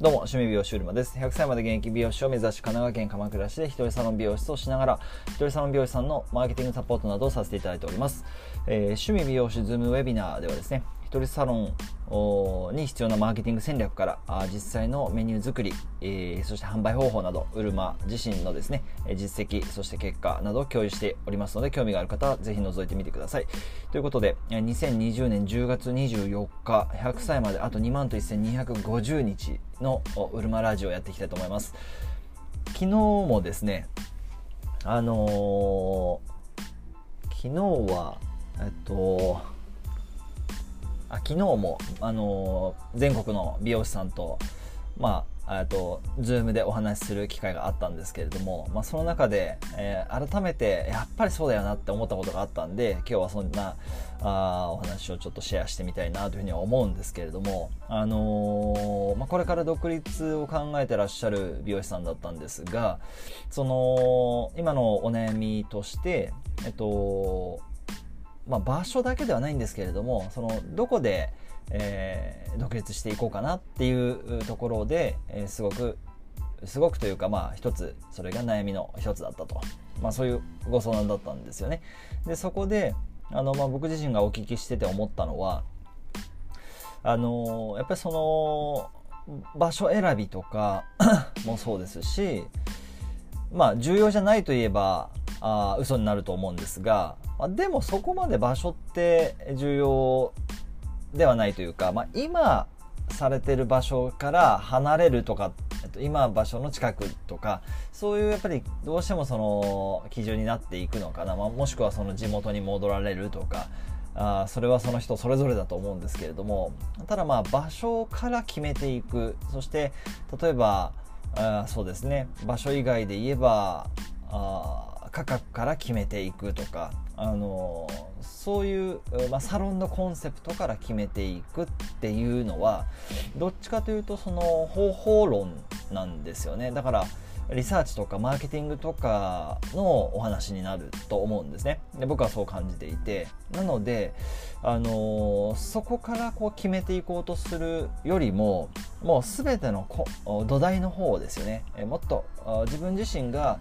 どうも、趣味美容師うるまです。100歳まで現役美容師を目指し、神奈川県鎌倉市で一人サロン美容室をしながら、一人サロン美容師さんのマーケティングサポートなどをさせていただいております。えー、趣味美容師ズームウェビナーではですね、一人サロンに必要なマーケティング戦略から実際のメニュー作り、えー、そして販売方法などウルマ自身のですね実績そして結果などを共有しておりますので興味がある方はぜひ覗いてみてください。ということで2020年10月24日100歳まであと2万と1250日のウルマラジオをやっていきたいと思います。昨日もですねあのー、昨日はえっとあ昨日も、あのー、全国の美容師さんと、まあ、と、ズームでお話しする機会があったんですけれども、まあ、その中で、えー、改めて、やっぱりそうだよなって思ったことがあったんで、今日はそんな、あお話をちょっとシェアしてみたいなというふうには思うんですけれども、あのー、まあ、これから独立を考えてらっしゃる美容師さんだったんですが、その、今のお悩みとして、えっと、まあ、場所だけではないんですけれどもそのどこで、えー、独立していこうかなっていうところで、えー、すごくすごくというかまあ一つそれが悩みの一つだったと、まあ、そういうご相談だったんですよね。でそこであの、まあ、僕自身がお聞きしてて思ったのはあのやっぱりその場所選びとかもそうですしまあ重要じゃないといえばあ嘘になると思うんですがまあ、でもそこまで場所って重要ではないというか、まあ、今されてる場所から離れるとか今場所の近くとかそういうやっぱりどうしてもその基準になっていくのかな、まあ、もしくはその地元に戻られるとかあそれはその人それぞれだと思うんですけれどもただまあ場所から決めていく。そして例えばあそうですね場所以外で言えばあ価格から決めていくとかあのそういう、まあ、サロンのコンセプトから決めていくっていうのはどっちかというとその方法論なんですよね。だからリサーチとかマーケティングとかのお話になると思うんですね。で僕はそう感じていて。なので、あのそこからこう決めていこうとするよりももう全ての土台の方ですよね。えもっと自分自身が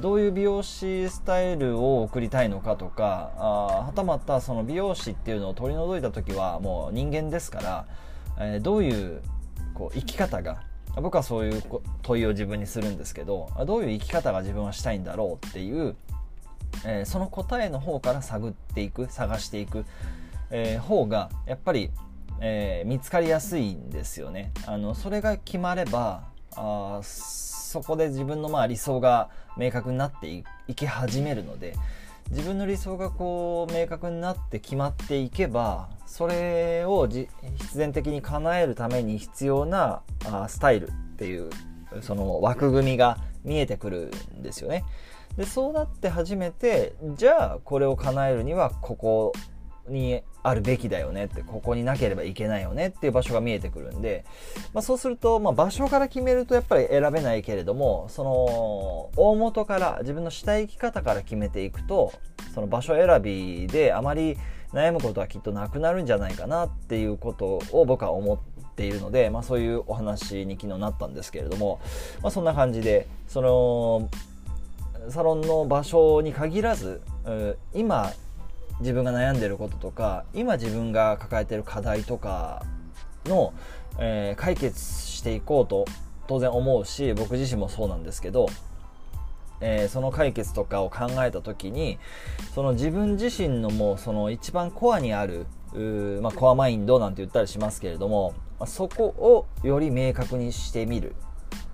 どういう美容師スタイルを送りたいのかとかあはたまたその美容師っていうのを取り除いた時はもう人間ですから、えー、どういうこう生き方が僕はそういう問いを自分にするんですけどどういう生き方が自分はしたいんだろうっていう、えー、その答えの方から探っていく探していく、えー、方がやっぱり、えー、見つかりやすいんですよね。あのそれが決まればあそこで自分のまあ理想が明確になっていき始めるので自分の理想がこう明確になって決まっていけばそれを必然的に叶えるために必要なあスタイルっていうその枠組みが見えてくるんですよね。でそうなって初めてじゃあこれを叶えるにはここにあるべきだよねってここになければいけないよねっていう場所が見えてくるんで、まあ、そうすると、まあ、場所から決めるとやっぱり選べないけれどもその大元から自分のしたい生き方から決めていくとその場所選びであまり悩むことはきっとなくなるんじゃないかなっていうことを僕は思っているので、まあ、そういうお話に昨日なったんですけれども、まあ、そんな感じでそのサロンの場所に限らず今自分が悩んでることとか今自分が抱えてる課題とかの、えー、解決していこうと当然思うし僕自身もそうなんですけど、えー、その解決とかを考えた時にその自分自身のもうその一番コアにあるまあ、コアマインドなんて言ったりしますけれども、まあ、そこをより明確にしてみる。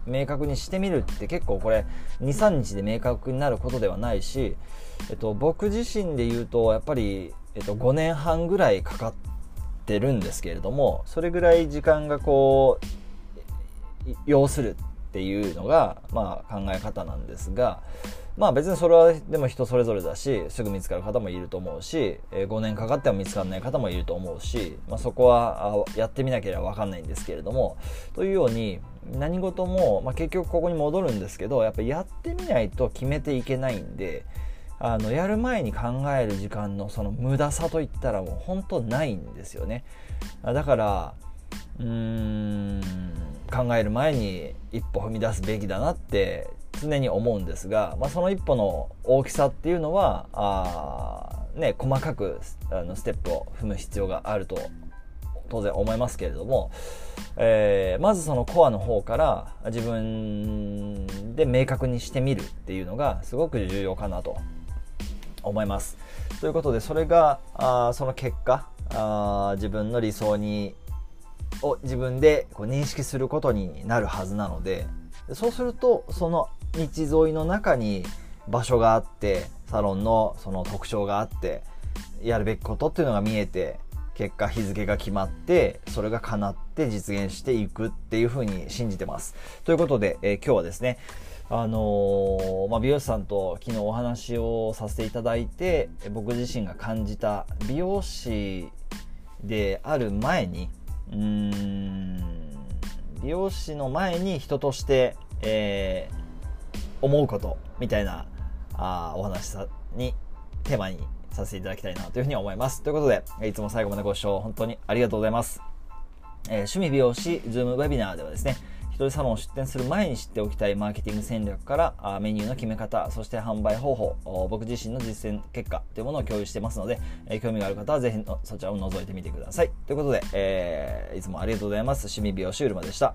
明確にしてみるって結構これ23日で明確になることではないし、えっと、僕自身で言うとやっぱり、えっと、5年半ぐらいかかってるんですけれどもそれぐらい時間がこう要するっていうのが、まあ、考え方なんですが、まあ別にそれはでも人それぞれだしすぐ見つかる方もいると思うし5年かかっても見つからない方もいると思うし、まあ、そこはやってみなければ分かんないんですけれどもというように何事も、まあ、結局ここに戻るんですけどやっぱやってみないと決めていけないんであのやる前に考える時間のその無駄さといったらもう本当ないんですよね。だからうーん考える前に一歩踏み出すべきだなって常に思うんですが、まあ、その一歩の大きさっていうのはあ、ね、細かくあのステップを踏む必要があると当然思いますけれども、えー、まずそのコアの方から自分で明確にしてみるっていうのがすごく重要かなと思います。ということでそれがあその結果あ自分の理想にを自分でこう認識することになるはずなのでそうするとその道沿いの中に場所があってサロンのその特徴があってやるべきことっていうのが見えて結果日付が決まってそれが叶って実現していくっていうふうに信じてます。ということで、えー、今日はですねあのー、まあ、美容師さんと昨日お話をさせていただいて僕自身が感じた美容師である前にうーん美容師の前に人として、えー、思うことみたいなあお話さにテーマにさせていただきたいなというふうに思います。ということで、いつも最後までご視聴本当にありがとうございます。えー、趣味美容師ズームウェビナーではですね、一人サロンを出店する前に知っておきたいマーケティング戦略からあメニューの決め方、そして販売方法、僕自身の実践結果というものを共有してますので、えー、興味がある方はぜひそちらを覗いてみてください。ということで、えー、いつもありがとうございます。趣味美容師うるまでした。